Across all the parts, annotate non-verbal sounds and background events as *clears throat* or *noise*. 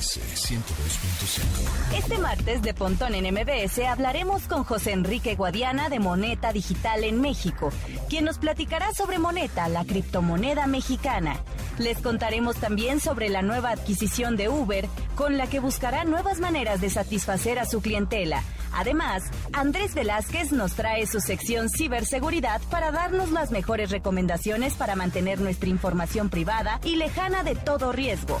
MBS 102.5. Este martes de Pontón en MBS hablaremos con José Enrique Guadiana de Moneta Digital en México, quien nos platicará sobre Moneta, la criptomoneda mexicana. Les contaremos también sobre la nueva adquisición de Uber, con la que buscará nuevas maneras de satisfacer a su clientela. Además, Andrés Velázquez nos trae su sección Ciberseguridad para darnos las mejores recomendaciones para mantener nuestra información privada y lejana de todo riesgo.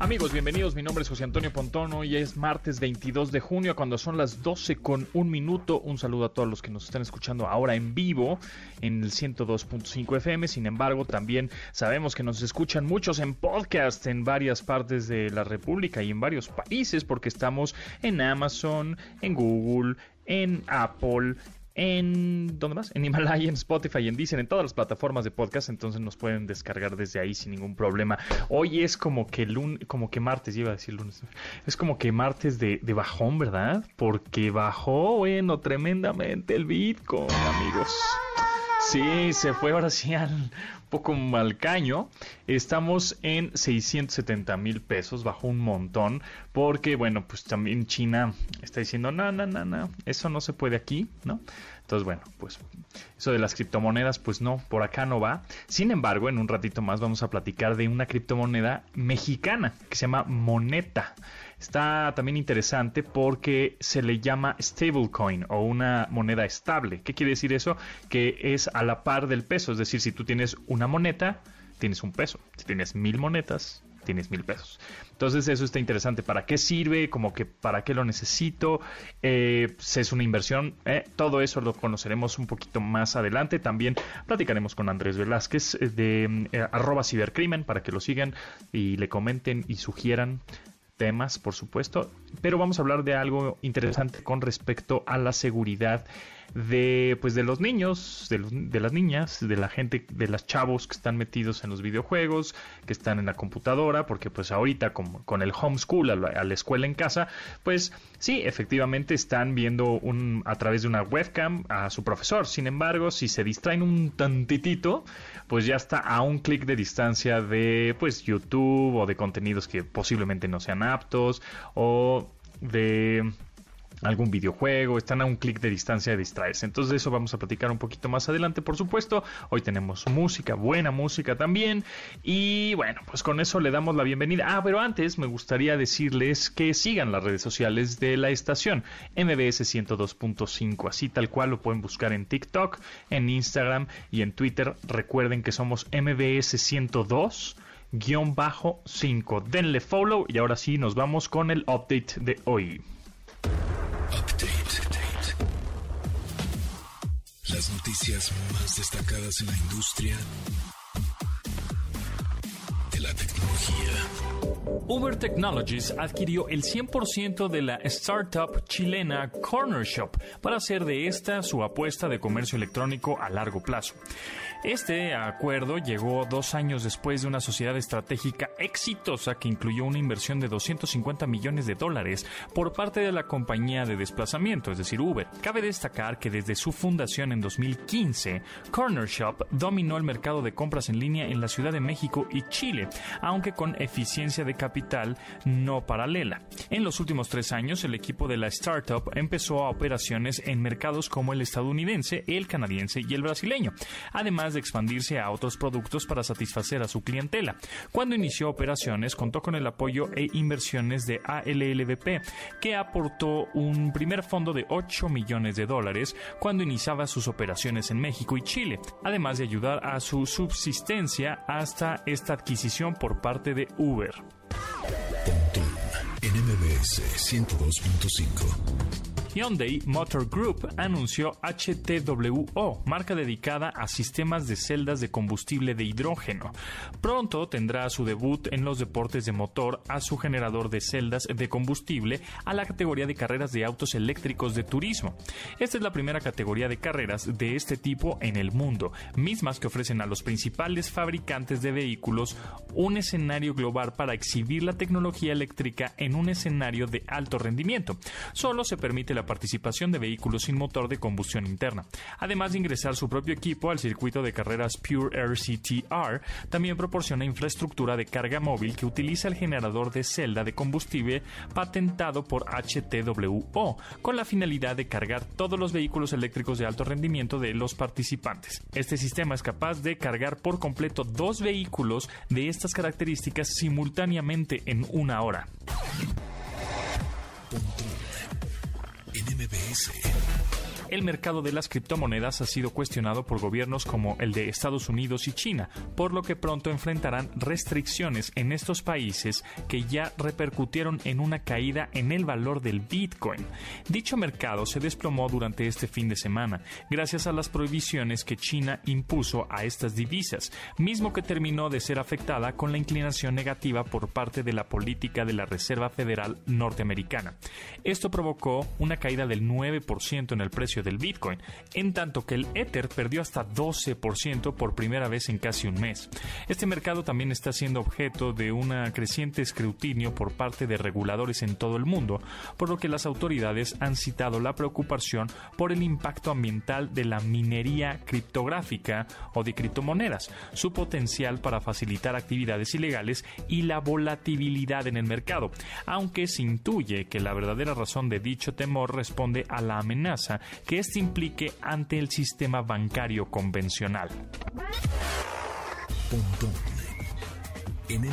Amigos, bienvenidos. Mi nombre es José Antonio Pontón. Hoy es martes 22 de junio, cuando son las 12 con un minuto. Un saludo a todos los que nos están escuchando ahora en vivo en el 102.5 FM. Sin embargo, también sabemos que nos escuchan muchos en podcast en varias partes de la República y en varios países, porque estamos en Amazon, en Google, en Apple, en ¿dónde más? En Himalaya, en Spotify, en Deezer, en todas las plataformas de podcast, entonces nos pueden descargar desde ahí sin ningún problema. Hoy es como que lunes, como que martes, iba a decir lunes. Es como que martes de, de bajón, ¿verdad? Porque bajó, bueno, tremendamente el Bitcoin, amigos. Sí, se fue ahora sí al poco mal caño. Estamos en 670 mil pesos, bajó un montón, porque bueno, pues también China está diciendo, no, no, no, no, eso no se puede aquí, ¿no? Entonces, bueno, pues eso de las criptomonedas, pues no, por acá no va. Sin embargo, en un ratito más vamos a platicar de una criptomoneda mexicana que se llama Moneta. Está también interesante porque se le llama stablecoin o una moneda estable. ¿Qué quiere decir eso? Que es a la par del peso. Es decir, si tú tienes una moneta, tienes un peso. Si tienes mil monetas, tienes mil pesos. Entonces eso está interesante. ¿Para qué sirve? Como que para qué lo necesito. Eh, es una inversión. Eh, todo eso lo conoceremos un poquito más adelante. También platicaremos con Andrés Velázquez eh, de eh, arroba cibercrimen para que lo sigan y le comenten y sugieran temas, por supuesto, pero vamos a hablar de algo interesante con respecto a la seguridad de pues de los niños, de, de, las niñas, de la gente, de las chavos que están metidos en los videojuegos, que están en la computadora, porque pues ahorita con, con el homeschool, a la, a la, escuela en casa, pues sí, efectivamente están viendo un, a través de una webcam a su profesor. Sin embargo, si se distraen un tantitito, pues ya está a un clic de distancia de pues YouTube o de contenidos que posiblemente no sean aptos o de algún videojuego, están a un clic de distancia de distraerse. Entonces de eso vamos a platicar un poquito más adelante, por supuesto. Hoy tenemos música, buena música también. Y bueno, pues con eso le damos la bienvenida. Ah, pero antes me gustaría decirles que sigan las redes sociales de la estación MBS 102.5, así tal cual lo pueden buscar en TikTok, en Instagram y en Twitter. Recuerden que somos MBS 102 guion bajo 5. Denle follow y ahora sí nos vamos con el update de hoy. Las noticias más destacadas en la industria de la tecnología. Uber Technologies adquirió el 100% de la startup chilena Corner Shop para hacer de esta su apuesta de comercio electrónico a largo plazo. Este acuerdo llegó dos años después de una sociedad estratégica exitosa que incluyó una inversión de 250 millones de dólares por parte de la compañía de desplazamiento, es decir, Uber. Cabe destacar que desde su fundación en 2015, Corner Shop dominó el mercado de compras en línea en la Ciudad de México y Chile, aunque con eficiencia de capital no paralela. En los últimos tres años, el equipo de la startup empezó a operaciones en mercados como el estadounidense, el canadiense y el brasileño. Además de expandirse a otros productos para satisfacer a su clientela. Cuando inició operaciones, contó con el apoyo e inversiones de ALLBP, que aportó un primer fondo de 8 millones de dólares cuando iniciaba sus operaciones en México y Chile, además de ayudar a su subsistencia hasta esta adquisición por parte de Uber. Pontón en MBS 102.5 Hyundai Motor Group anunció HTWO, marca dedicada a sistemas de celdas de combustible de hidrógeno. Pronto tendrá su debut en los deportes de motor a su generador de celdas de combustible a la categoría de carreras de autos eléctricos de turismo. Esta es la primera categoría de carreras de este tipo en el mundo, mismas que ofrecen a los principales fabricantes de vehículos un escenario global para exhibir la tecnología eléctrica en un escenario de alto rendimiento. Solo se permite la participación de vehículos sin motor de combustión interna. Además de ingresar su propio equipo al circuito de carreras Pure RCTR, también proporciona infraestructura de carga móvil que utiliza el generador de celda de combustible patentado por HTWO, con la finalidad de cargar todos los vehículos eléctricos de alto rendimiento de los participantes. Este sistema es capaz de cargar por completo dos vehículos de estas características simultáneamente en una hora en MBS el mercado de las criptomonedas ha sido cuestionado por gobiernos como el de Estados Unidos y China, por lo que pronto enfrentarán restricciones en estos países que ya repercutieron en una caída en el valor del Bitcoin. Dicho mercado se desplomó durante este fin de semana, gracias a las prohibiciones que China impuso a estas divisas, mismo que terminó de ser afectada con la inclinación negativa por parte de la política de la Reserva Federal norteamericana. Esto provocó una caída del 9% en el precio del Bitcoin, en tanto que el Ether perdió hasta 12% por primera vez en casi un mes. Este mercado también está siendo objeto de un creciente escrutinio por parte de reguladores en todo el mundo, por lo que las autoridades han citado la preocupación por el impacto ambiental de la minería criptográfica o de criptomonedas, su potencial para facilitar actividades ilegales y la volatilidad en el mercado, aunque se intuye que la verdadera razón de dicho temor responde a la amenaza que éste implique ante el sistema bancario convencional. En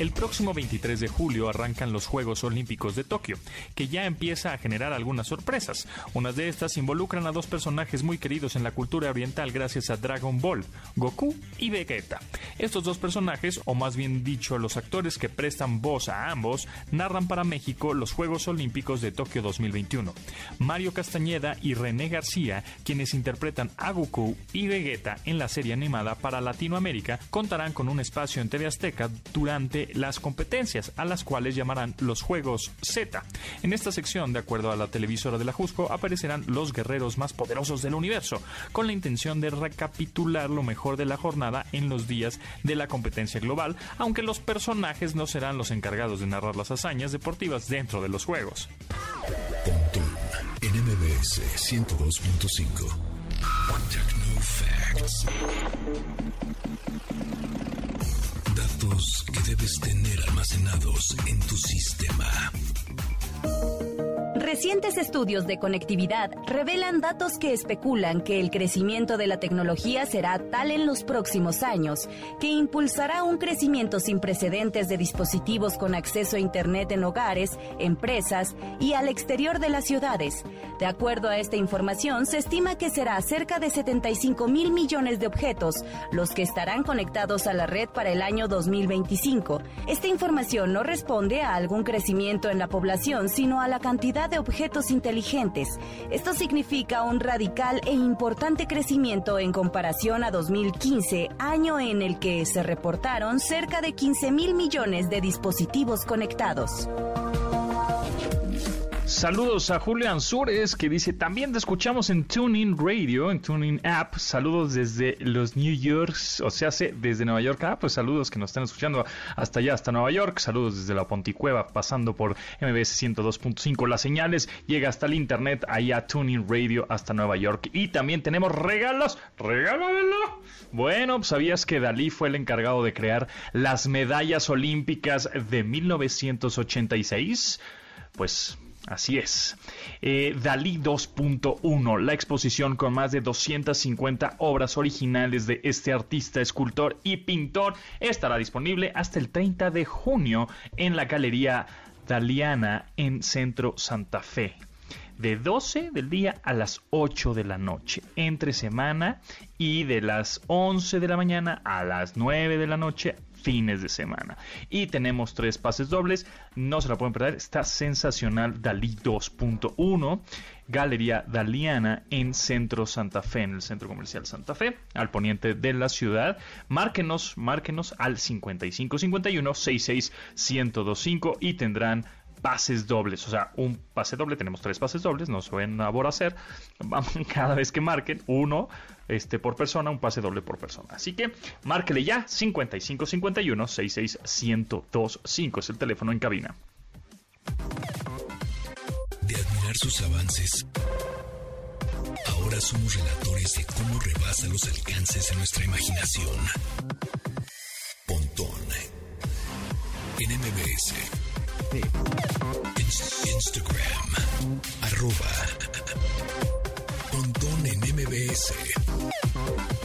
el próximo 23 de julio arrancan los Juegos Olímpicos de Tokio, que ya empieza a generar algunas sorpresas. Unas de estas involucran a dos personajes muy queridos en la cultura oriental gracias a Dragon Ball, Goku y Vegeta. Estos dos personajes, o más bien dicho los actores que prestan voz a ambos, narran para México los Juegos Olímpicos de Tokio 2021. Mario Castañeda y René García, quienes interpretan a Goku y Vegeta en la serie animada para Latinoamérica, contarán con un espacio en TV Azteca durante las competencias, a las cuales llamarán los Juegos Z. En esta sección, de acuerdo a la televisora de la Jusco, aparecerán los guerreros más poderosos del universo, con la intención de recapitular lo mejor de la jornada en los días de la competencia global, aunque los personajes no serán los encargados de narrar las hazañas deportivas dentro de los Juegos. en 102.5 debes tener almacenados en tu sistema. Recientes estudios de conectividad revelan datos que especulan que el crecimiento de la tecnología será tal en los próximos años que impulsará un crecimiento sin precedentes de dispositivos con acceso a Internet en hogares, empresas y al exterior de las ciudades. De acuerdo a esta información, se estima que será cerca de 75 mil millones de objetos los que estarán conectados a la red para el año 2025. Esta información no responde a algún crecimiento en la población, sino a la cantidad de objetos inteligentes. Esto significa un radical e importante crecimiento en comparación a 2015, año en el que se reportaron cerca de 15 mil millones de dispositivos conectados. Saludos a Julio Ansures que dice, también te escuchamos en TuneIn Radio, en TuneIn App. Saludos desde los New York, o sea, desde Nueva York. Ah, pues saludos que nos están escuchando hasta allá, hasta Nueva York. Saludos desde la Ponticueva, pasando por MBS 102.5. Las señales llega hasta el internet, ahí a TuneIn Radio hasta Nueva York. Y también tenemos regalos. ¡Regálamelo! Bueno, ¿sabías que Dalí fue el encargado de crear las medallas olímpicas de 1986? Pues Así es. Eh, Dalí 2.1, la exposición con más de 250 obras originales de este artista, escultor y pintor, estará disponible hasta el 30 de junio en la Galería Daliana en Centro Santa Fe de 12 del día a las 8 de la noche, entre semana y de las 11 de la mañana a las 9 de la noche fines de semana. Y tenemos tres pases dobles, no se la pueden perder, está sensacional Dalí 2.1. Galería Daliana en Centro Santa Fe, en el Centro Comercial Santa Fe, al poniente de la ciudad. Márquenos, márquenos al 5551 66 1025 y tendrán pases dobles, o sea, un pase doble, tenemos tres pases dobles, no se ven a hacer, *laughs* cada vez que marquen uno este, por persona, un pase doble por persona. Así que márquele ya 5551 66 1025 es el teléfono en cabina. De admirar sus avances, ahora somos relatores de cómo rebasa los alcances de nuestra imaginación. Pontón en MBS. Instagram. Arroba. Pontón en MBS.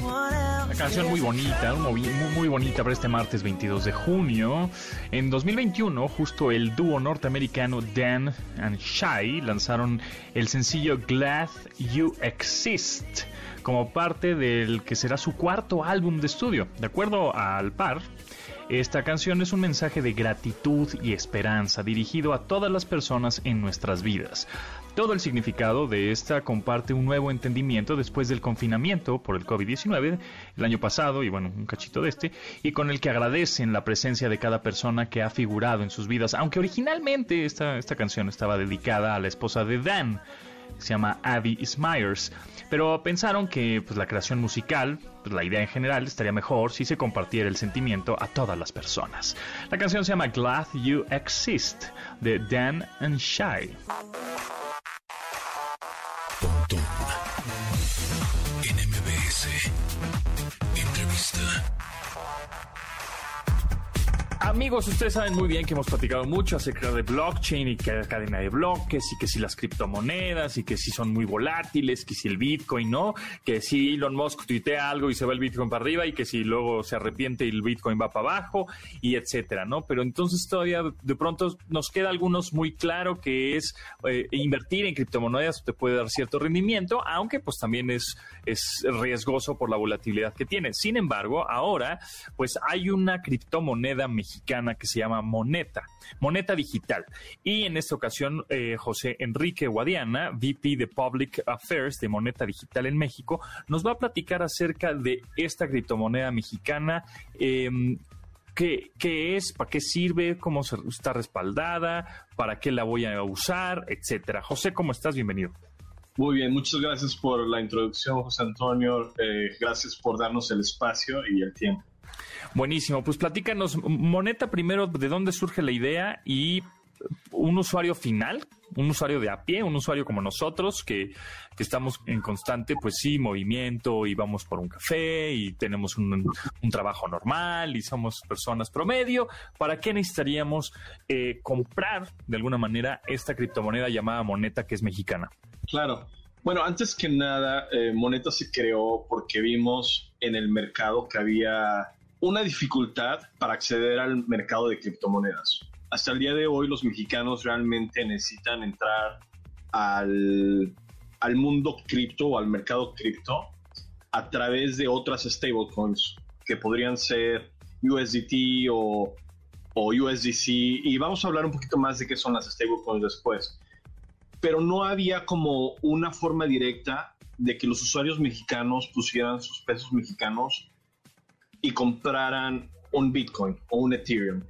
Una canción muy bonita, muy, muy, bonita para este martes 22 de junio. En 2021, justo el dúo norteamericano Dan and Shy lanzaron el sencillo Glad You Exist como parte del que será su cuarto álbum de estudio. De acuerdo al par, esta canción es un mensaje de gratitud y esperanza dirigido a todas las personas en nuestras vidas. Todo el significado de esta comparte un nuevo entendimiento después del confinamiento por el COVID-19 el año pasado y bueno, un cachito de este, y con el que agradecen la presencia de cada persona que ha figurado en sus vidas, aunque originalmente esta, esta canción estaba dedicada a la esposa de Dan, se llama Abby Smyers. Pero pensaron que pues, la creación musical, pues, la idea en general, estaría mejor si se compartiera el sentimiento a todas las personas. La canción se llama Glad You Exist de Dan and Shy. Entrevista. Amigos, ustedes saben muy bien que hemos platicado mucho acerca de blockchain y que hay cadena de bloques y que si las criptomonedas y que si son muy volátiles, que si el Bitcoin no, que si Elon Musk tuitea algo y se va el Bitcoin para arriba y que si luego se arrepiente y el Bitcoin va para abajo y etcétera, ¿no? Pero entonces todavía de pronto nos queda algunos muy claro que es eh, invertir en criptomonedas te puede dar cierto rendimiento, aunque pues también es, es riesgoso por la volatilidad que tiene. Sin embargo, ahora pues hay una criptomoneda mexicana que se llama Moneta, Moneta Digital. Y en esta ocasión, eh, José Enrique Guadiana, VP de Public Affairs de Moneta Digital en México, nos va a platicar acerca de esta criptomoneda mexicana. Em, ¿Qué, ¿Qué, es? ¿Para qué sirve? ¿Cómo está respaldada? ¿Para qué la voy a usar? Etcétera. José, ¿cómo estás? Bienvenido. Muy bien, muchas gracias por la introducción, José Antonio. Eh, gracias por darnos el espacio y el tiempo. Buenísimo, pues platícanos, Moneta, primero, ¿de dónde surge la idea? Y un usuario final, un usuario de a pie, un usuario como nosotros, que, estamos en constante, pues sí, movimiento y vamos por un café y tenemos un, trabajo normal y somos personas promedio, ¿para qué necesitaríamos eh, comprar de alguna manera esta criptomoneda llamada moneta que es mexicana? Claro. Bueno, antes que nada, eh, Moneta se creó porque vimos en el mercado que había una dificultad para acceder al mercado de criptomonedas. Hasta el día de hoy los mexicanos realmente necesitan entrar al, al mundo cripto o al mercado cripto a través de otras stablecoins que podrían ser USDT o, o USDC y vamos a hablar un poquito más de qué son las stablecoins después. Pero no había como una forma directa de que los usuarios mexicanos pusieran sus pesos mexicanos y compraran un Bitcoin o un Ethereum.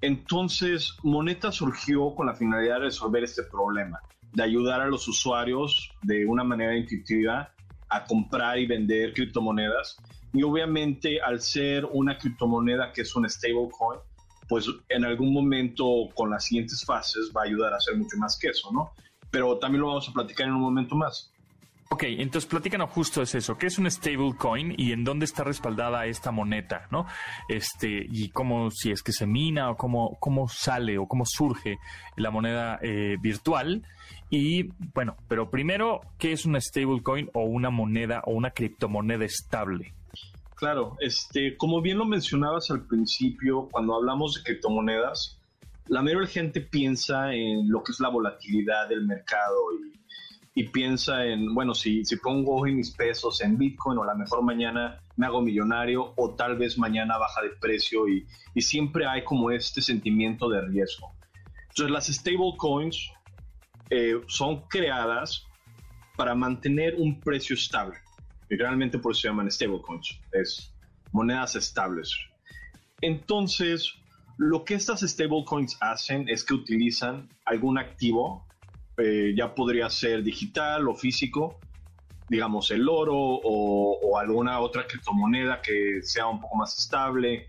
Entonces, Moneta surgió con la finalidad de resolver este problema, de ayudar a los usuarios de una manera intuitiva a comprar y vender criptomonedas. Y obviamente, al ser una criptomoneda que es un stablecoin, pues en algún momento con las siguientes fases va a ayudar a hacer mucho más que eso, ¿no? Pero también lo vamos a platicar en un momento más. Ok, entonces platícanos justo es eso. ¿Qué es un stablecoin y en dónde está respaldada esta moneta, no? Este, y cómo, si es que se mina o cómo, cómo sale o cómo surge la moneda eh, virtual. Y bueno, pero primero, ¿qué es un stablecoin o una moneda o una criptomoneda estable? Claro, este, como bien lo mencionabas al principio, cuando hablamos de criptomonedas, la mayoría de gente piensa en lo que es la volatilidad del mercado y piensa en, bueno, si, pongo hoy mis pesos en Bitcoin o a lo mejor mañana me hago millonario o tal vez mañana baja de precio y, y siempre hay como este sentimiento de riesgo. Entonces las stablecoins eh, son creadas para mantener un precio estable. Y realmente por eso se llaman stablecoins, es monedas estables. Entonces, lo que estas stablecoins hacen es que utilizan algún activo, eh, ya podría ser digital o físico, digamos el oro o, alguna otra criptomoneda que sea un poco más estable,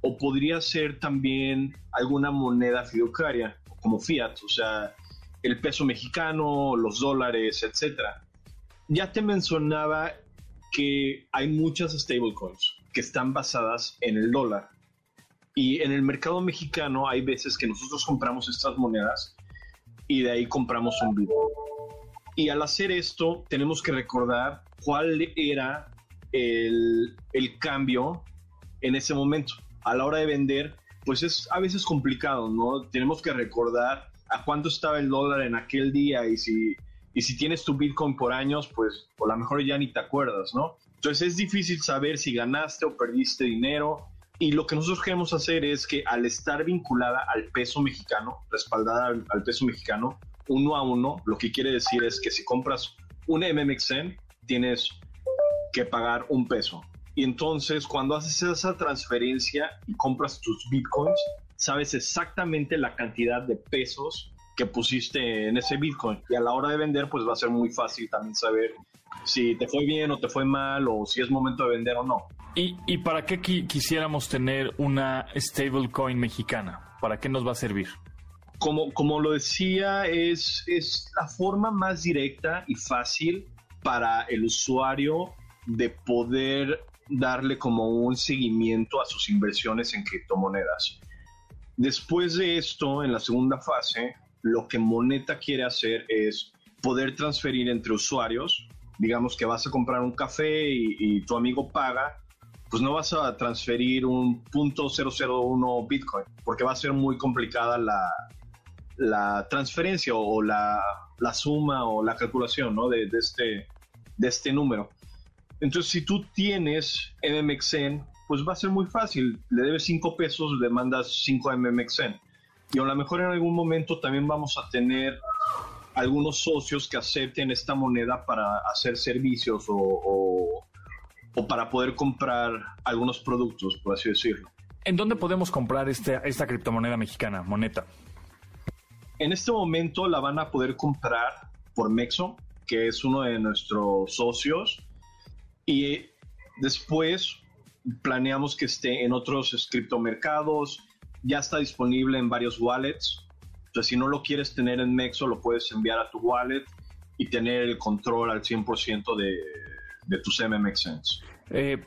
o podría ser también alguna moneda fiduciaria como fiat, o sea, el peso mexicano, los dólares, etcétera. Ya te mencionaba que hay muchas stablecoins que están basadas en el dólar. Y en el mercado mexicano hay veces que nosotros compramos estas monedas y de ahí compramos un Bitcoin. Y al hacer esto tenemos que recordar cuál era el, el cambio en ese momento. A la hora de vender, pues es a veces complicado, ¿no? Tenemos que recordar a cuánto estaba el dólar en aquel día y si, y si tienes tu Bitcoin por años, pues a lo mejor ya ni te acuerdas, ¿no? Entonces es difícil saber si ganaste o perdiste dinero y lo que nosotros queremos hacer es que al estar vinculada al peso mexicano, respaldada al, peso mexicano, uno a uno, lo que quiere decir es que si compras un MMXN, tienes que pagar un peso. Y entonces cuando haces esa transferencia y compras tus bitcoins, sabes exactamente la cantidad de pesos que pusiste en ese bitcoin. Y a la hora de vender, pues va a ser muy fácil también saber si te fue bien o te fue mal o si es momento de vender o no. ¿Y, para qué quisiéramos tener una stablecoin mexicana? ¿Para qué nos va a servir? Como, como lo decía, es, es la forma más directa y fácil para el usuario de poder darle como un seguimiento a sus inversiones en criptomonedas. Después de esto, en la segunda fase, lo que Moneta quiere hacer es poder transferir entre usuarios. Digamos que vas a comprar un café y, y tu amigo paga pues no vas a transferir un punto .001 Bitcoin, porque va a ser muy complicada la, la transferencia o la, la, suma o la calculación ¿no? de, de, este, de este número. Entonces, si tú tienes MMXN, pues va a ser muy fácil. Le debes 5 pesos, le mandas 5 MMXN. Y a lo mejor en algún momento también vamos a tener algunos socios que acepten esta moneda para hacer servicios o o para poder comprar algunos productos, por así decirlo. ¿En dónde podemos comprar este, esta criptomoneda mexicana, Moneta? En este momento la van a poder comprar por Mexo, que es uno de nuestros socios, y después planeamos que esté en otros criptomercados, ya está disponible en varios wallets, entonces si no lo quieres tener en Mexo, lo puedes enviar a tu wallet y tener el control al 100% de, de tus MMXNs. Eh,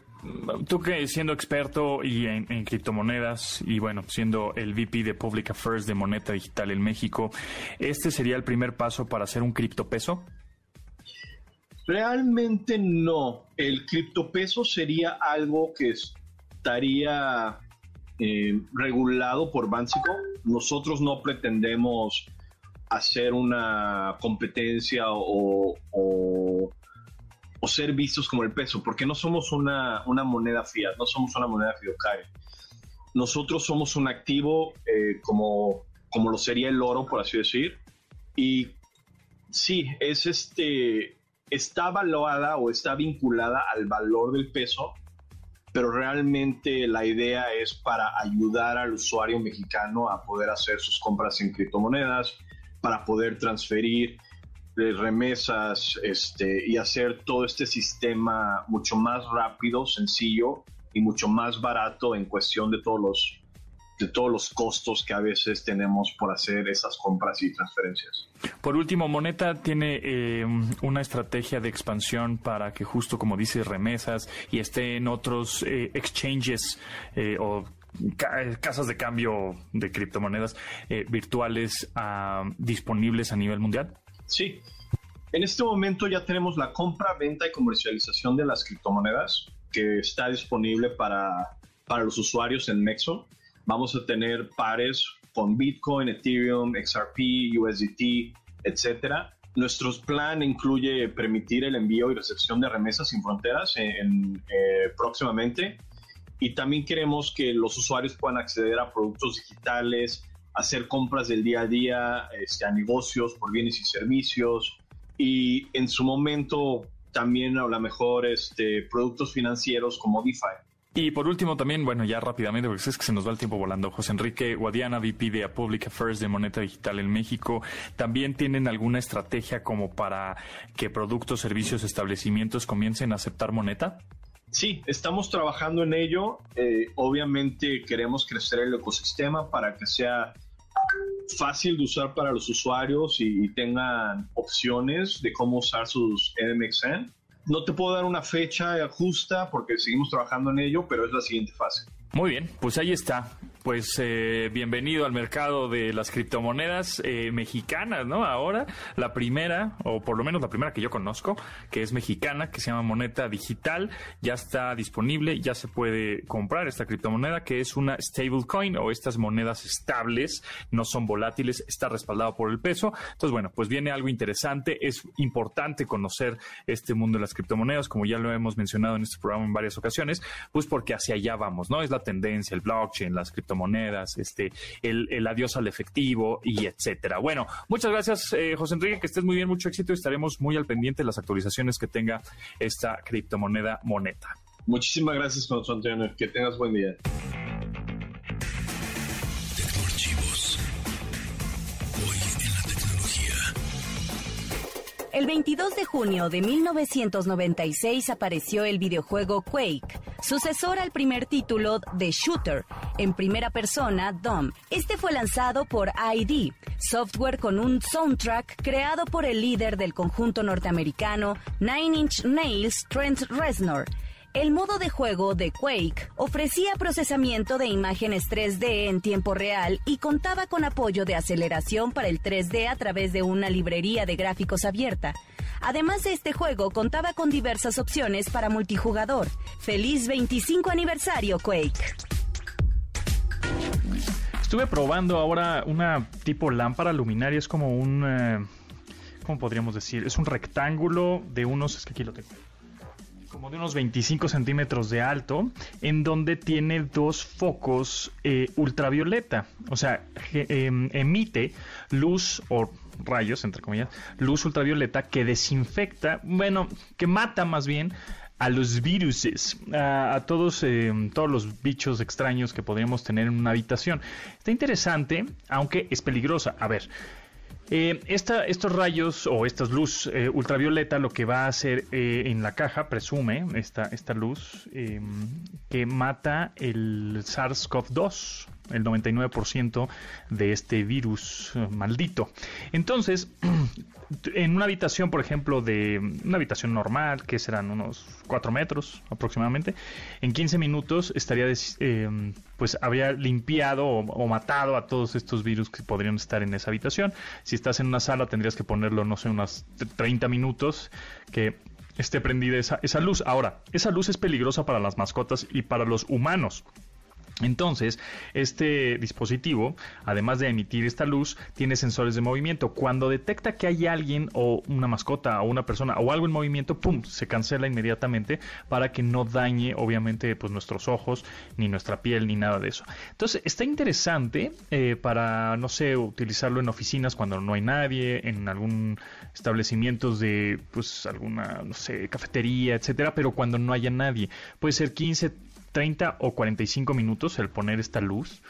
tú que siendo experto y en, criptomonedas y bueno, siendo el VP de Public Affairs de Moneta Digital en México, ¿este sería el primer paso para hacer un criptopeso? Realmente no. El criptopeso sería algo que estaría eh, regulado por Bansico. Nosotros no pretendemos hacer una competencia o o ser vistos como el peso, porque no somos una, moneda fiat, no somos una moneda fiduciaria. Nosotros somos un activo eh, como, como lo sería el oro, por así decir, y sí, es este, está valuada o está vinculada al valor del peso, pero realmente la idea es para ayudar al usuario mexicano a poder hacer sus compras en criptomonedas, para poder transferir de remesas este, y hacer todo este sistema mucho más rápido, sencillo y mucho más barato en cuestión de todos los de todos los costos que a veces tenemos por hacer esas compras y transferencias. Por último, Moneta tiene eh, una estrategia de expansión para que justo como dice remesas y esté en otros eh, exchanges eh, o casas de cambio de criptomonedas virtuales ah, disponibles a nivel mundial? Sí. En este momento ya tenemos la compra, venta y comercialización de las criptomonedas que está disponible para, para los usuarios en Nexo. Vamos a tener pares con Bitcoin, Ethereum, XRP, USDT, etcétera, Nuestro plan incluye permitir el envío y recepción de remesas sin fronteras en, eh, próximamente. Y también queremos que los usuarios puedan acceder a productos digitales, hacer compras del día a día, este, a negocios por bienes y servicios. Y en su momento también a lo mejor este, productos financieros como DeFi. Y por último también, bueno, ya rápidamente, porque es que se nos va el tiempo volando, José Enrique Guadiana, VP de Public Affairs de Moneta Digital en México, ¿también tienen alguna estrategia como para que productos, servicios, establecimientos comiencen a aceptar moneta? Sí, estamos trabajando en ello. Eh, obviamente queremos crecer el ecosistema para que sea fácil de usar para los usuarios y, y tengan opciones de cómo usar sus NMXN no te puedo dar una fecha justa porque seguimos trabajando en ello, pero es la siguiente fase. Muy bien, pues ahí está pues eh, bienvenido al mercado de las criptomonedas eh, mexicanas, ¿no? Ahora la primera, o por lo menos la primera que yo conozco, que es mexicana, que se llama moneda digital, ya está disponible, ya se puede comprar esta criptomoneda, que es una stablecoin o estas monedas estables, no son volátiles, está respaldado por el peso. Entonces, bueno, pues viene algo interesante, es importante conocer este mundo de las criptomonedas, como ya lo hemos mencionado en este programa en varias ocasiones, pues porque hacia allá vamos, ¿no? Es la tendencia, el blockchain, las criptomonedas monedas, este, el, adiós al efectivo y etcétera. Bueno, muchas gracias, eh, José Enrique, que estés muy bien, mucho éxito y estaremos muy al pendiente de las actualizaciones que tenga esta criptomoneda Moneta. Muchísimas gracias, José Antonio. Que tengas buen día. El 22 de junio de 1996 apareció el videojuego Quake, sucesor al primer título de Shooter, en primera persona, DOM. Este fue lanzado por ID, software con un soundtrack creado por el líder del conjunto norteamericano Nine Inch Nails, Trent Reznor. El modo de juego de Quake ofrecía procesamiento de imágenes 3D en tiempo real y contaba con apoyo de aceleración para el 3D a través de una librería de gráficos abierta. Además de este juego, contaba con diversas opciones para multijugador. ¡Feliz 25 aniversario, Quake! Estuve probando ahora una tipo lámpara luminaria, es como un... Eh, ¿Cómo podríamos decir? Es un rectángulo de unos... Es que aquí lo tengo como de unos 25 centímetros de alto, en donde tiene dos focos eh, ultravioleta. O sea, em, emite luz o rayos, entre comillas, luz ultravioleta que desinfecta, bueno, que mata más bien a los viruses, a, todos, em, todos los bichos extraños que podríamos tener en una habitación. Está interesante, aunque es peligrosa. A ver, eh, estos rayos o esta luz eh, ultravioleta lo que va a hacer eh, en la caja, presume esta, esta luz, em, que mata el SARS-CoV-2, el 99% de este virus maldito. Entonces, *clears throat* en una habitación, por ejemplo, de una habitación normal, que serán unos 4 metros aproximadamente, en 15 minutos estaría, eh, pues habría limpiado o, matado a todos estos virus que podrían estar en esa habitación. Si estás en una sala, tendrías que ponerlo, no sé, unos 30 minutos, que esté prendida esa luz. Ahora, esa luz es peligrosa para las mascotas y para los humanos. Entonces, este dispositivo, además de emitir esta luz, tiene sensores de movimiento. Cuando detecta que hay alguien o una mascota o una persona o algo en movimiento, ¡pum!, se cancela inmediatamente para que no dañe, obviamente, pues nuestros ojos, ni nuestra piel, ni nada de eso. Entonces, está interesante eh, para, no sé, utilizarlo en oficinas cuando no hay nadie, en algún establecimiento de, pues, alguna, no sé, cafetería, etcétera, pero cuando no haya nadie. Puede ser 15, 30 o 45 minutos el poner esta luz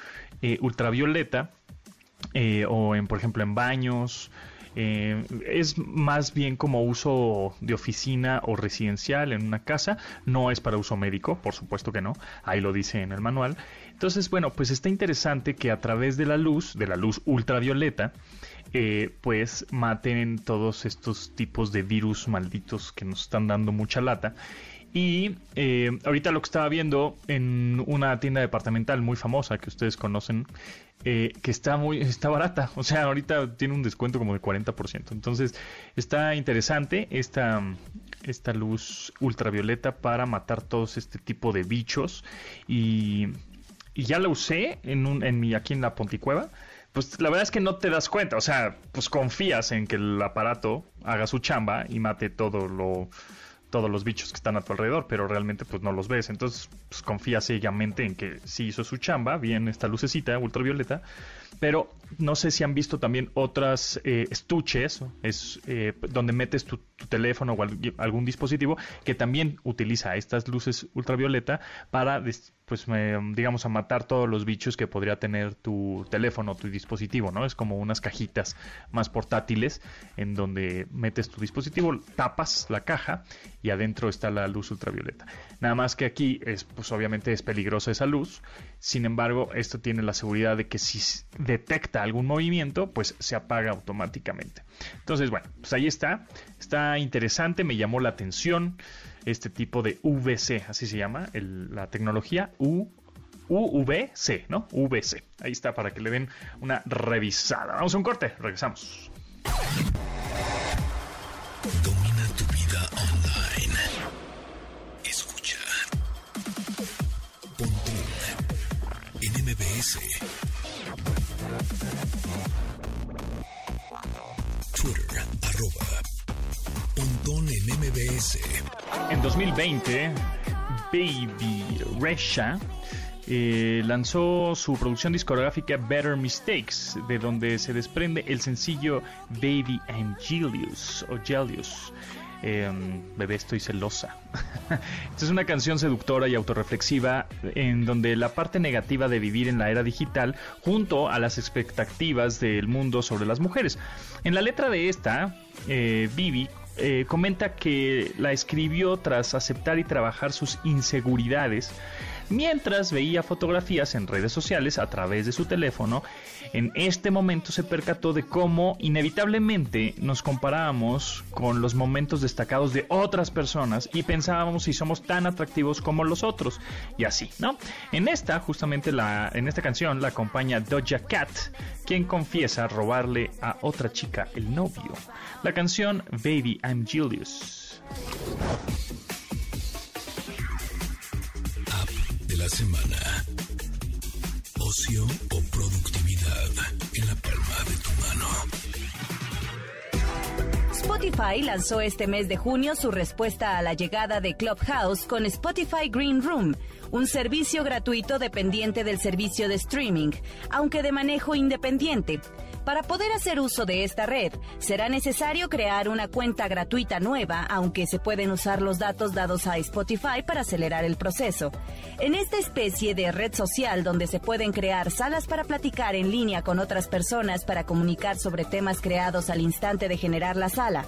eh, ultravioleta eh, o en por ejemplo en baños eh, es más bien como uso de oficina o residencial en una casa, no es para uso médico, por supuesto que no, ahí lo dice en el manual. Entonces, bueno, pues está interesante que a través de la luz, de la luz ultravioleta, pues maten todos estos tipos de virus malditos que nos están dando mucha lata y eh, ahorita lo que estaba viendo en una tienda departamental muy famosa que ustedes conocen, eh, que está muy está barata, o sea, ahorita tiene un descuento como de 40%. Entonces, está interesante esta esta luz ultravioleta para matar todos este tipo de bichos. Y, y ya la usé en un en mi aquí en la Ponticueva. Pues la verdad es que no te das cuenta, o sea, pues confías en que el aparato haga su chamba y mate todo lo todos los bichos que están a tu alrededor, pero realmente pues no los ves. Entonces pues, confía ciegamente en que sí hizo su chamba, bien esta lucecita ultravioleta, pero no sé si han visto también otras eh, estuches, es eh, donde metes tu, teléfono o algún dispositivo que también utiliza estas luces ultravioleta para pues digamos a matar todos los bichos que podría tener tu teléfono, tu dispositivo, ¿no? Es como unas cajitas más portátiles en donde metes tu dispositivo, tapas la caja y adentro está la luz ultravioleta. Nada más que aquí es pues obviamente es peligrosa esa luz. Sin embargo, esto tiene la seguridad de que si detecta algún movimiento, pues se apaga automáticamente. Entonces, bueno, pues ahí está. Está interesante, me llamó la atención este tipo de VC, así se llama la tecnología U, UVC, ¿no? VC. Ahí está para que le den una revisada. Vamos a un corte, regresamos. Domina tu vida online. Escucha. Ponte arroba En MBS. En 2020, Baby Resha eh, lanzó su producción discográfica Better Mistakes, de donde se desprende el sencillo Baby Angelius o Gelius. Em, bebé, estoy celosa. *laughs* Esta es una canción seductora y autorreflexiva en donde la parte negativa de vivir en la era digital junto a las expectativas del mundo sobre las mujeres. En la letra de esta, eh, eh, comenta que la escribió tras aceptar y trabajar sus inseguridades mientras veía fotografías en redes sociales a través de su teléfono. En este momento se percató de cómo inevitablemente nos comparábamos con los momentos destacados de otras personas y pensábamos si somos tan atractivos como los otros y así, ¿no? En esta, justamente la, en esta canción la acompaña Doja Cat, quien confiesa robarle a otra chica el novio. La canción Baby I'm Julius. La semana. Ocio o productividad en la palma de tu mano. Spotify lanzó este mes de junio su respuesta a la llegada de Clubhouse con Spotify Green Room, un servicio gratuito dependiente del servicio de streaming, aunque de manejo independiente. Para poder hacer uso de esta red, será necesario crear una cuenta gratuita nueva, aunque se pueden usar los datos dados a Spotify para acelerar el proceso. En esta especie de red social donde se pueden crear salas para platicar en línea con otras personas para comunicar sobre temas creados al instante de generar la sala,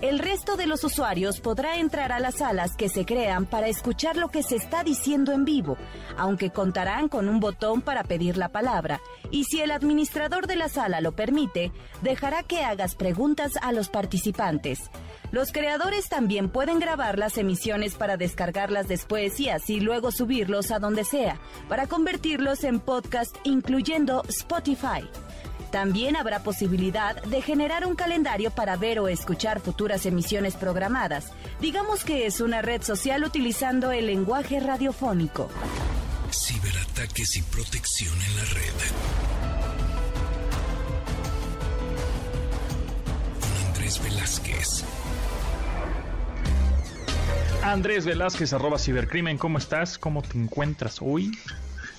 el resto de los usuarios podrá entrar a las salas que se crean para escuchar lo que se está diciendo en vivo, aunque contarán con un botón para pedir la palabra, y si el administrador de la sala lo permite, dejará que hagas preguntas a los participantes. Los creadores también pueden grabar las emisiones para descargarlas después y así luego subirlos a donde sea, para convertirlos en podcast incluyendo Spotify. También habrá posibilidad de generar un calendario para ver o escuchar futuras emisiones programadas. Digamos que es una red social utilizando el lenguaje radiofónico. Ciberataques y protección en la red. Con Andrés Velázquez. Andrés Velázquez, arroba cibercrimen, ¿cómo estás? ¿Cómo te encuentras hoy?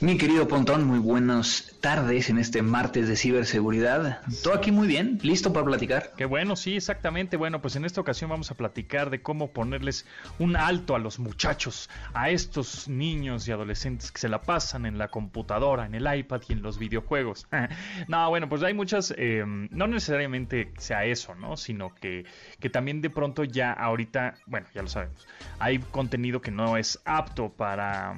Mi querido Pontón, muy buenas tardes en este martes de ciberseguridad. Todo aquí muy bien, listo para platicar. Qué bueno, sí, exactamente. Bueno, pues en esta ocasión vamos a platicar de cómo ponerles un alto a los muchachos, a estos niños y adolescentes que se la pasan en la computadora, en el iPad y en los videojuegos. *laughs* no, bueno, pues hay muchas, eh, no necesariamente sea eso, ¿no? Sino que, que también de pronto ya ahorita, bueno, ya lo sabemos, hay contenido que no es apto para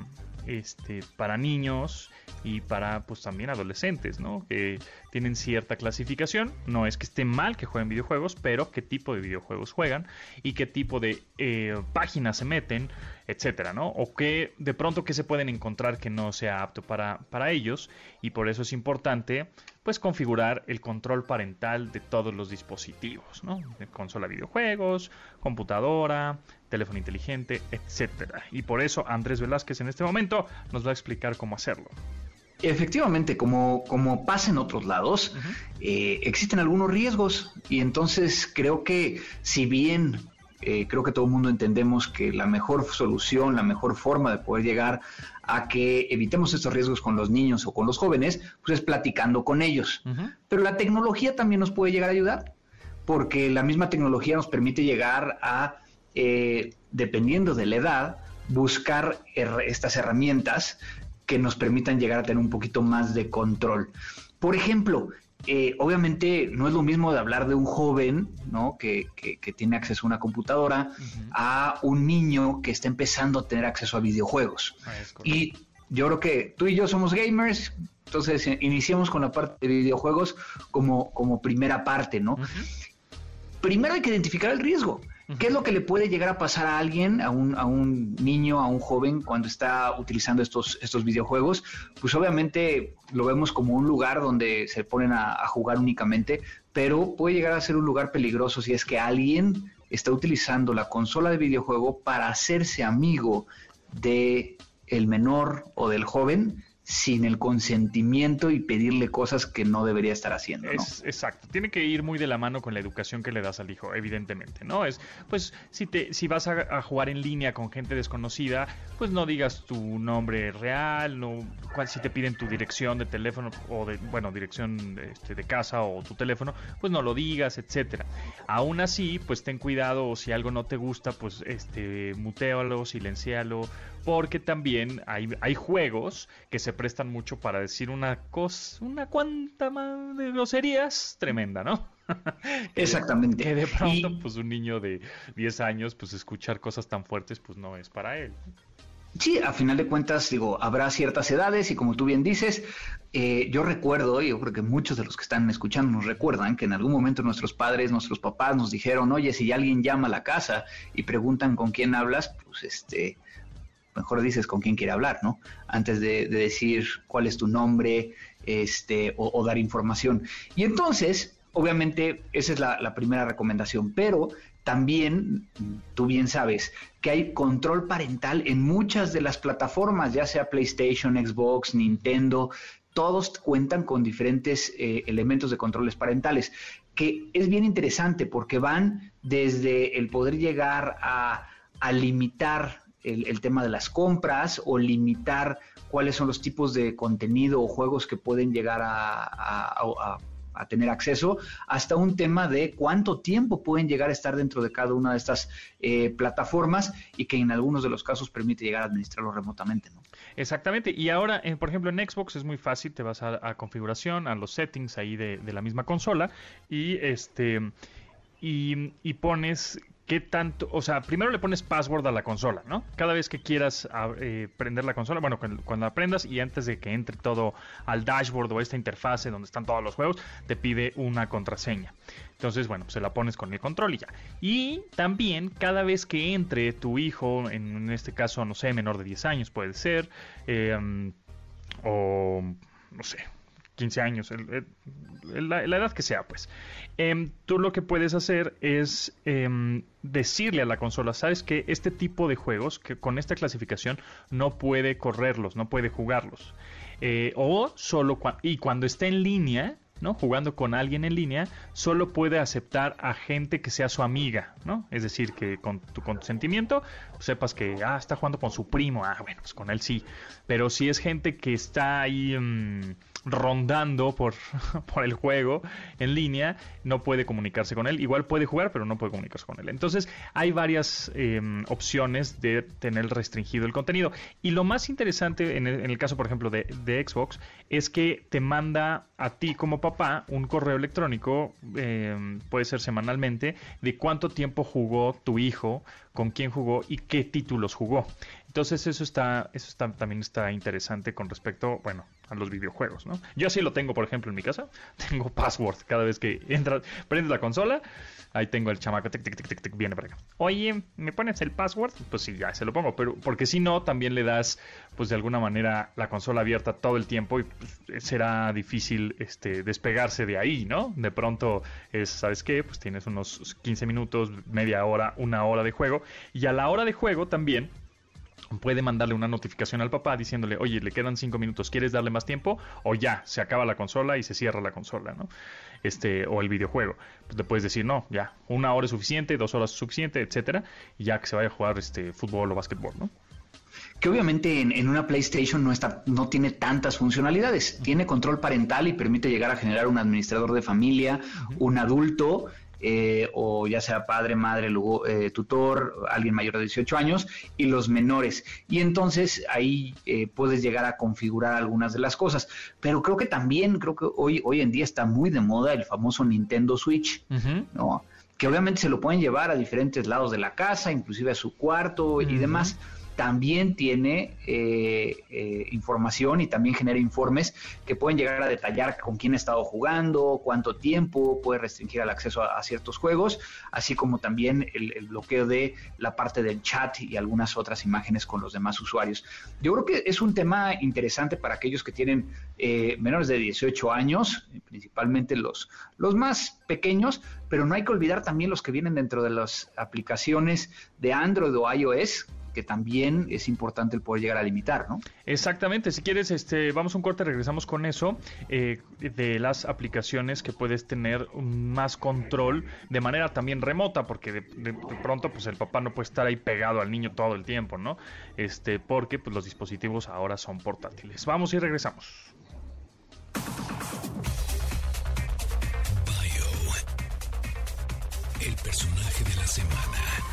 este, para niños y para pues también adolescentes, ¿no? Que tienen cierta clasificación. No es que esté mal que jueguen videojuegos, pero qué tipo de videojuegos juegan y qué tipo de eh, páginas se meten, etcétera, ¿no? O que de pronto que se pueden encontrar que no sea apto para, para ellos y por eso es importante pues configurar el control parental de todos los dispositivos, ¿no? Consola videojuegos, computadora, teléfono inteligente, etcétera. Y por eso Andrés Velázquez en este momento nos va a explicar cómo hacerlo. Efectivamente, como, como pasa en otros lados, eh, existen algunos riesgos y entonces creo que si bien eh, creo que todo el mundo entendemos que la mejor solución, la mejor forma de poder llegar a que evitemos estos riesgos con los niños o con los jóvenes, pues es platicando con ellos. Pero la tecnología también nos puede llegar a ayudar, porque la misma tecnología nos permite llegar a, eh, dependiendo de la edad, buscar estas herramientas que nos permitan llegar a tener un poquito más de control. Por ejemplo, eh, obviamente no es lo mismo de hablar de un joven, ¿no? Que, tiene acceso a una computadora, a un niño que está empezando a tener acceso a videojuegos. Ah, y yo creo que tú y yo somos gamers, entonces eh, iniciamos con la parte de videojuegos como, como primera parte, ¿no? Primero hay que identificar el riesgo. ¿Qué es lo que le puede llegar a pasar a alguien, a un, a un niño, a un joven cuando está utilizando estos, estos videojuegos? Pues obviamente lo vemos como un lugar donde se ponen a, jugar únicamente, pero puede llegar a ser un lugar peligroso si es que alguien está utilizando la consola de videojuego para hacerse amigo de el menor o del joven sin el consentimiento y pedirle cosas que no debería estar haciendo. Es, exacto, tiene que ir muy de la mano con la educación que le das al hijo, evidentemente, ¿no? Es, pues, si te, si vas a, jugar en línea con gente desconocida, pues no digas tu nombre real, no, cual, si te piden tu dirección de teléfono o de, bueno, dirección este, de casa o tu teléfono, pues no lo digas, etcétera. Aún así, pues ten cuidado o si algo no te gusta, pues este, mutealo, silencialo, porque también hay, hay juegos que se prestan mucho para decir una cosa, una cuanta más de groserías tremenda, ¿no? *laughs* Exactamente. Que de pronto, pues un niño de 10 años, pues escuchar cosas tan fuertes, pues no es para él. Sí, a final de cuentas, digo, habrá ciertas edades y como tú bien dices, eh, yo recuerdo, y yo creo que muchos de los que están escuchando nos recuerdan que en algún momento nuestros padres, nuestros papás nos dijeron, oye, si alguien llama a la casa y preguntan con quién hablas, pues este, mejor dices con quién quiere hablar, ¿no? Antes de, decir cuál es tu nombre este, o, dar información. Y entonces, obviamente, esa es la, primera recomendación, pero también, tú bien sabes, que hay control parental en muchas de las plataformas, ya sea PlayStation, Xbox, Nintendo, todos cuentan con diferentes eh, elementos de controles parentales, que es bien interesante porque van desde el poder llegar a limitar el, tema de las compras o limitar cuáles son los tipos de contenido o juegos que pueden llegar a, tener acceso, hasta un tema de cuánto tiempo pueden llegar a estar dentro de cada una de estas eh, plataformas y que en algunos de los casos permite llegar a administrarlo remotamente. Exactamente, y ahora, eh, por ejemplo, en Xbox es muy fácil, te vas a, configuración, a los settings ahí de, de, la misma consola y este... Y, pones qué tanto, o sea, primero le pones password a la consola, ¿no? Cada vez que quieras eh, prender la consola, bueno, cuando, la prendas y antes de que entre todo al dashboard o esta interfase donde están todos los juegos, te pide una contraseña. Entonces, bueno, se la pones con el control y ya. Y también cada vez que entre tu hijo, en, este caso, no sé, menor de 10 años puede ser, eh, o no sé, 15 años, la, edad que sea, pues. Em, tú lo que puedes hacer es em, decirle a la consola, sabes que este tipo de juegos, que con esta clasificación, no puede correrlos, no puede jugarlos. Eh, o solo y cuando esté en línea, ¿no? Jugando con alguien en línea, solo puede aceptar a gente que sea su amiga, ¿no? Es decir, que con tu consentimiento sepas que, ah, está jugando con su primo, ah, bueno, pues con él sí. Pero si es gente que está ahí... Mm, rondando por, *laughs* por el juego en línea, no puede comunicarse con él. Igual puede jugar, pero no puede comunicarse con él. Entonces hay varias em, opciones de tener restringido el contenido. Y lo más interesante en el, caso, por ejemplo, de, Xbox, es que te manda a ti como papá un correo electrónico, em, puede ser semanalmente, de cuánto tiempo jugó tu hijo, con quién jugó y qué títulos jugó. Entonces eso está, eso está, también está interesante con respecto, bueno, los videojuegos, ¿no? Yo así lo tengo, por ejemplo, en mi casa. *laughs* Tengo password cada vez que entras, prendes la consola. Ahí tengo el chamaco, tic, tic, tic, tic, viene para acá. Oye, ¿me pones el password? Pues sí, ya se lo pongo. Pero porque si no, también le das, pues de alguna manera, la consola abierta todo el tiempo y pues, será difícil este, despegarse de ahí, ¿no? De pronto es, ¿sabes qué? Pues tienes unos 15 minutos, media hora, una hora de juego. Y a la hora de juego también puede mandarle una notificación al papá diciéndole, oye, le quedan cinco minutos, ¿quieres darle más tiempo? O ya, se acaba la consola y se cierra la consola, ¿no? Este, o el videojuego. Pues le puedes decir, no, ya, una hora es suficiente, dos horas es suficiente, etcétera, y ya que se vaya a jugar este fútbol o básquetbol, ¿no? que obviamente en, una PlayStation no, está, no tiene tantas funcionalidades. Tiene control parental y permite llegar a generar un administrador de familia, un adulto eh, o ya sea padre, madre, eh, tutor, alguien mayor de 18 años y los menores. Y entonces ahí eh, puedes llegar a configurar algunas de las cosas. Pero creo que también, creo que hoy, hoy en día está muy de moda el famoso Nintendo Switch, ¿no? Que obviamente se lo pueden llevar a diferentes lados de la casa, inclusive a su cuarto y demás también tiene eh, eh, información y también genera informes que pueden llegar a detallar con quién ha estado jugando, cuánto tiempo, puede restringir el acceso a, ciertos juegos, así como también el, bloqueo de la parte del chat y algunas otras imágenes con los demás usuarios. Yo creo que es un tema interesante para aquellos que tienen eh, menores de 18 años, principalmente los, los más pequeños, pero no hay que olvidar también los que vienen dentro de las aplicaciones de Android o iOS que también es importante el poder llegar a limitar, ¿no? Exactamente, si quieres, este, vamos a un corte, regresamos con eso, eh, de las aplicaciones que puedes tener más control de manera también remota, porque de, pronto pues el papá no puede estar ahí pegado al niño todo el tiempo, ¿no? Este, porque pues los dispositivos ahora son portátiles. Vamos y regresamos. Bio, el personaje de la semana.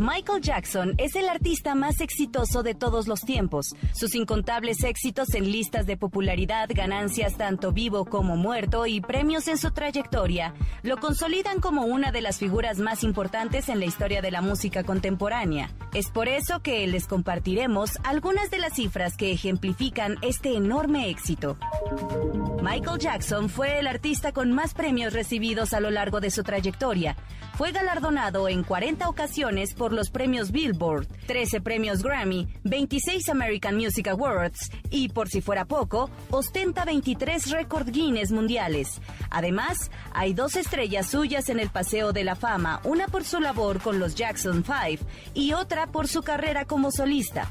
Michael Jackson es el artista más exitoso de todos los tiempos. Sus incontables éxitos en listas de popularidad, ganancias tanto vivo como muerto y premios en su trayectoria lo consolidan como una de las figuras más importantes en la historia de la música contemporánea. Es por eso que les compartiremos algunas de las cifras que ejemplifican este enorme éxito. Michael Jackson fue el artista con más premios recibidos a lo largo de su trayectoria. Fue galardonado en 40 ocasiones por los premios Billboard, 13 premios Grammy, 26 American Music Awards y, por si fuera poco, ostenta 23 récord Guinness mundiales. Además, hay dos estrellas suyas en el Paseo de la Fama, una por su labor con los Jackson 5 y otra por su carrera como solista.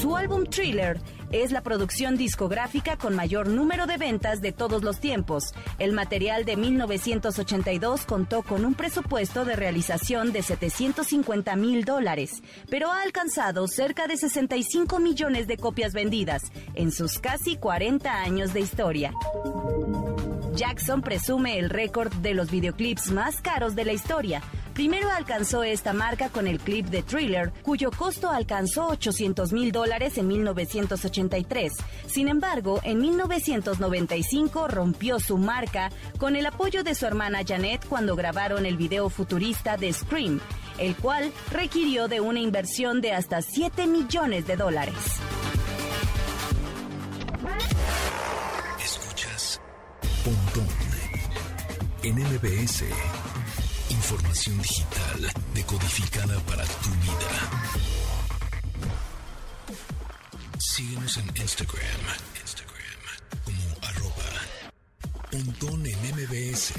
Su álbum Thriller es la producción discográfica con mayor número de ventas de todos los tiempos. El material de 1982 contó con un presupuesto de realización de 750 mil dólares, pero ha alcanzado cerca de 65 millones de copias vendidas en sus casi 40 años de historia. Jackson presume el récord de los videoclips más caros de la historia. Primero alcanzó esta marca con el clip de Thriller, cuyo costo alcanzó 800 mil dólares en 1983. Sin embargo, en 1995 rompió su marca con el apoyo de su hermana Janet cuando grabaron el video futurista de Scream, el cual requirió de una inversión de hasta 7 millones de dólares. en MBS. Información digital decodificada para tu vida. Síguenos en Instagram, Instagram como arroba pontón en MBS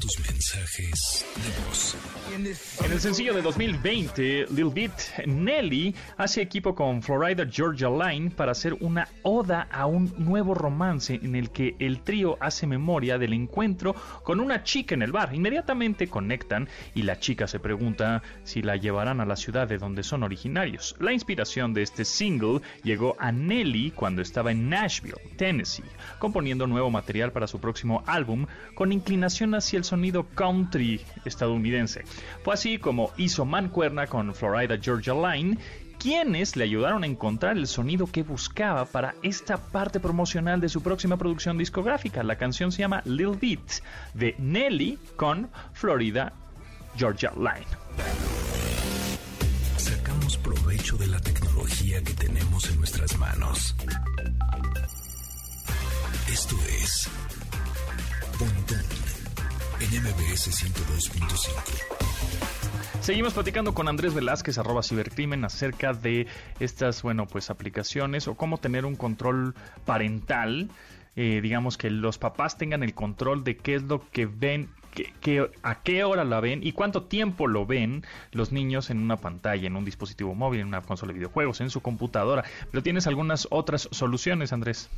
tus mensajes de voz. En el sencillo de 2020, Lil Bit, Nelly hace equipo con Florida Georgia Line para hacer una oda a un nuevo romance en el que el trío hace memoria del encuentro con una chica en el bar. Inmediatamente conectan y la chica se pregunta si la llevarán a la ciudad de donde son originarios. La inspiración de este single llegó a Nelly cuando estaba en Nashville, Tennessee, componiendo nuevo material para su próximo álbum con inclinación hacia el sonido country estadounidense. Fue así como hizo mancuerna con Florida Georgia Line quienes le ayudaron a encontrar el sonido que buscaba para esta parte promocional de su próxima producción discográfica. La canción se llama Lil Beat de Nelly con Florida Georgia Line. Sacamos provecho de la tecnología que tenemos en nuestras manos. Esto es en MBS 102.5. Seguimos platicando con Andrés Velázquez, arroba cibercrimen, acerca de estas, bueno, pues aplicaciones o cómo tener un control parental. Eh, digamos que los papás tengan el control de qué es lo que ven a qué hora la ven y cuánto tiempo lo ven los niños en una pantalla, en un dispositivo móvil, en una consola de videojuegos, en su computadora. Pero tienes algunas otras soluciones, Andrés.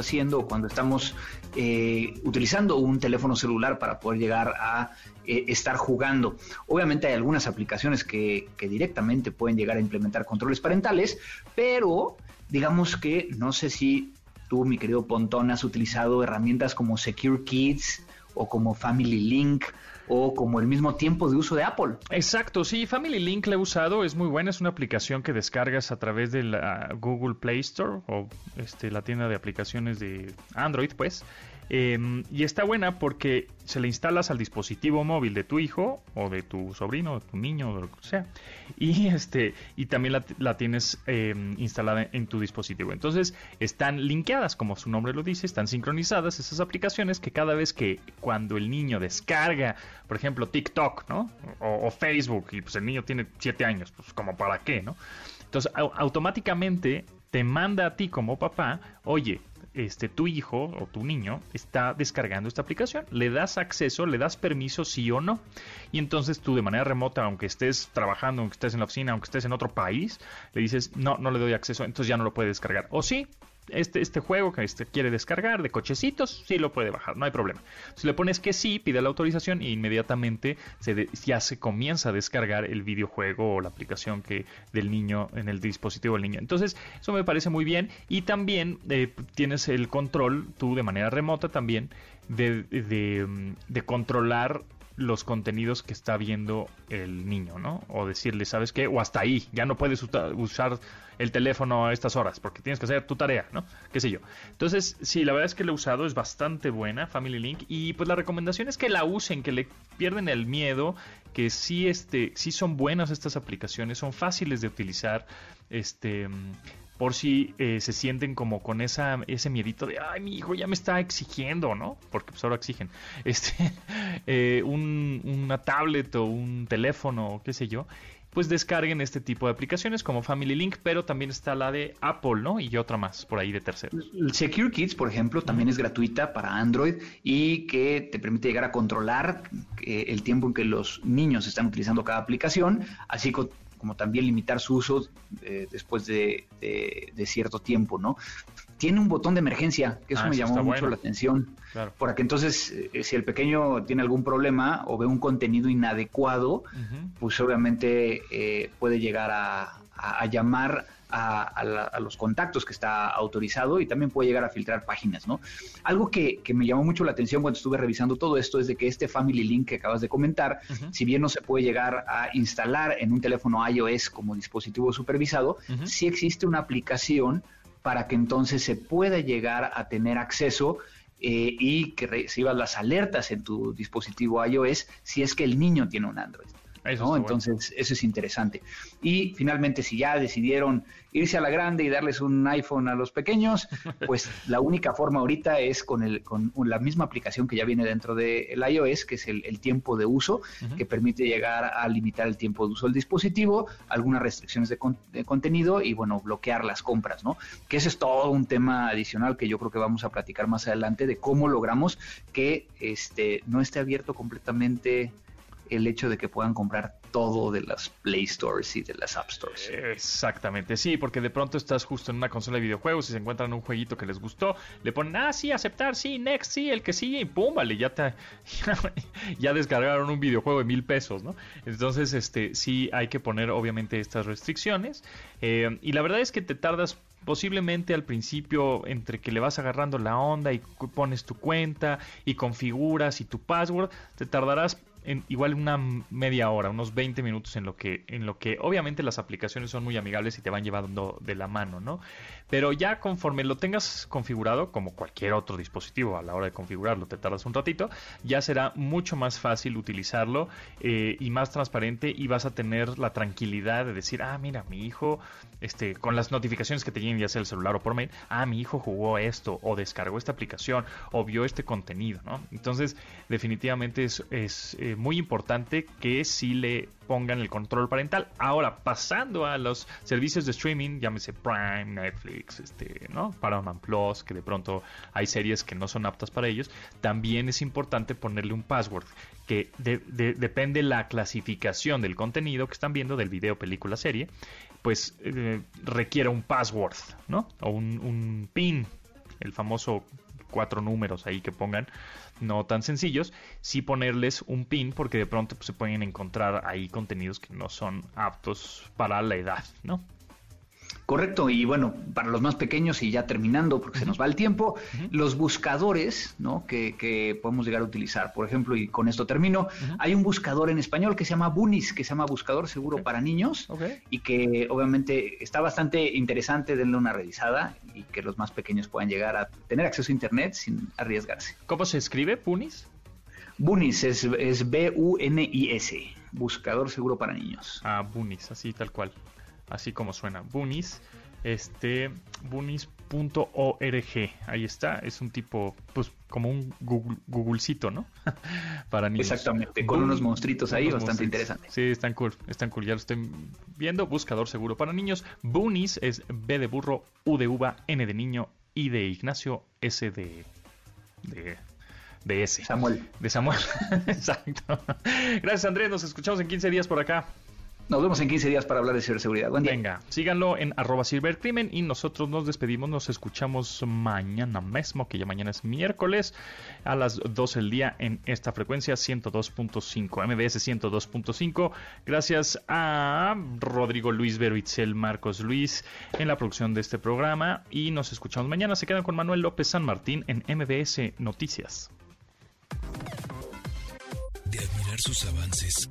Haciendo cuando estamos eh, utilizando un teléfono celular para poder llegar a eh, estar jugando. Obviamente hay algunas aplicaciones que, que, directamente pueden llegar a implementar controles parentales, pero digamos que no sé si tú, mi querido Pontón, has utilizado herramientas como Secure Kids o como Family Link o como el mismo tiempo de uso de Apple. Exacto, sí, Family Link la he usado, es muy buena, es una aplicación que descargas a través de la Google Play Store o este, la tienda de aplicaciones de Android, pues. Em, y está buena porque se la instalas al dispositivo móvil de tu hijo o de tu sobrino, de tu niño, o lo que sea. Y, *laughs* este, y también la, tienes em, instalada en tu dispositivo. Entonces están linkeadas, como su nombre lo dice, están sincronizadas esas aplicaciones que cada vez que cuando el niño descarga, por ejemplo, TikTok, ¿no? O, o Facebook, y pues el niño tiene 7 años, pues como para qué, ¿no? Entonces automáticamente te manda a ti como papá, oye, este, tu hijo o tu niño está descargando esta aplicación. Le das acceso, le das permiso, sí o no. Y entonces tú de manera remota, aunque estés trabajando, aunque estés en la oficina, aunque estés en otro país, le dices, no, no le doy acceso, entonces ya no lo puede descargar. O sí, este, este juego que este quiere descargar de cochecitos, sí lo puede bajar, no hay problema. Si le pones que sí, pide la autorización e inmediatamente se ya se comienza a descargar el videojuego o la aplicación que del niño en el dispositivo del niño. Entonces, eso me parece muy bien y también eh, tienes el control tú de manera remota también de, de, de controlar los contenidos que está viendo el niño, ¿no? O decirle, ¿sabes qué? O hasta ahí, ya no puedes usar el teléfono a estas horas porque tienes que hacer tu tarea, ¿no? ¿Qué sé yo? Entonces, sí, la verdad es que lo he usado, es bastante buena, Family Link, y pues la recomendación es que la usen, que le pierden el miedo, que sí, este, sí son buenas estas aplicaciones, son fáciles de utilizar, este por si eh, se sienten como con esa, ese miedito de, ay, mi hijo ya me está exigiendo, ¿no? Porque pues ahora exigen, *laughs* este, eh, un, una tablet o un teléfono, qué sé yo, pues descarguen este tipo de aplicaciones como Family Link, pero también está la de Apple, ¿no? Y otra más por ahí de tercero. Secure Kids, por ejemplo, también es gratuita para Android y que te permite llegar a controlar eh, el tiempo en que los niños están utilizando cada aplicación, así como como también limitar su uso eh, después de, cierto tiempo, ¿no? Tiene un botón de emergencia, que eso ah, me llamó mucho la atención, claro. para que entonces, eh, si el pequeño tiene algún problema o ve un contenido inadecuado, pues obviamente eh, puede llegar a llamar a, los contactos que está autorizado y también puede llegar a filtrar páginas, ¿no? Algo que, me llamó mucho la atención cuando estuve revisando todo esto es de que este Family Link que acabas de comentar, si bien no se puede llegar a instalar en un teléfono iOS como dispositivo supervisado, sí existe una aplicación para que entonces se pueda llegar a tener acceso eh, y que recibas las alertas en tu dispositivo iOS si es que el niño tiene un Android. Entonces, eso es interesante. Y finalmente, si ya decidieron irse a la grande y darles un iPhone a los pequeños, *laughs* pues la única forma ahorita es con, el, con la misma aplicación que ya viene dentro del iOS, que es el, tiempo de uso, que permite llegar a limitar el tiempo de uso del dispositivo, algunas restricciones de, de, contenido y, bueno, bloquear las compras, ¿no? Que ese es todo un tema adicional que yo creo que vamos a platicar más adelante de cómo logramos que este, no esté abierto completamente el hecho de que puedan comprar todo de las Play Stores y de las App Stores. Exactamente, sí, porque de pronto estás justo en una consola de videojuegos y se encuentran un jueguito que les gustó, le ponen, ah, sí, aceptar, sí, next, sí, el que sigue, y pum, vale, ya, te, *laughs* ya, descargaron un videojuego de mil pesos, ¿no? Entonces, este, sí hay que poner obviamente estas restricciones. Eh, y la verdad es que te tardas posiblemente al principio entre que le vas agarrando la onda y pones tu cuenta y configuras y tu password, te tardarás igual una media hora, unos 20 minutos en lo que en lo que obviamente las aplicaciones son muy amigables y te van llevando de la mano, ¿no? Pero ya conforme lo tengas configurado, como cualquier otro dispositivo, a la hora de configurarlo te tardas un ratito, ya será mucho más fácil utilizarlo eh, y más transparente y vas a tener la tranquilidad de decir, ah, mira, mi hijo, este, con las notificaciones que te lleguen ya sea el celular o por mail, ah, mi hijo jugó esto o descargó esta aplicación o vio este contenido, ¿no? Entonces, definitivamente es, muy importante que sí le pongan el control parental. Ahora, pasando a los servicios de streaming, llámese Prime, Netflix, este, ¿no? Paramount Plus, que de pronto hay series que no son aptas para ellos, también es importante ponerle un password que depende la clasificación del contenido que están viendo, del video, película, serie, pues eh, requiere un password, ¿no? O un, un PIN, el famoso cuatro números ahí que pongan, no tan sencillos, sí ponerles un pin porque de pronto pues, se pueden encontrar ahí contenidos que no son aptos para la edad, ¿no? Correcto, y bueno, para los más pequeños y ya terminando, porque se nos va el tiempo, los buscadores ¿no? que, podemos llegar a utilizar. Por ejemplo, y con esto termino, hay un buscador en español que se llama Bunis, que se llama Buscador Seguro para Niños, y que obviamente está bastante interesante, denle una revisada y que los más pequeños puedan llegar a tener acceso a Internet sin arriesgarse. ¿Cómo se escribe, Bunis? Bunis es, es B-U-N-I-S, Buscador Seguro para Niños. Ah, Bunis, así tal cual así como suena, Bunis, este, bunis.org, ahí está, es un tipo, pues como un Google, Googlecito, ¿no? *laughs* Para niños. Exactamente, con unos monstruitos ahí bastante interesantes. Sí, están cool, están cool, ya lo estoy viendo, buscador seguro para niños, Bunis es B de burro, U de uva, N de niño, I de Ignacio, S de... de de ese. Samuel. De Samuel. *laughs* Exacto. Gracias, Andrés. Nos escuchamos en 15 días por acá. Nos vemos en 15 días para hablar de ciberseguridad. Buen día. Venga, síganlo en arroba cibercrimen y nosotros nos despedimos, nos escuchamos mañana mismo, que ya mañana es miércoles, a las 12 del día en esta frecuencia 102.5, MBS 102.5. Gracias a Rodrigo Luis Beruitzel, Marcos Luis en la producción de este programa y nos escuchamos mañana. Se quedan con Manuel López San Martín en MBS Noticias. De admirar sus avances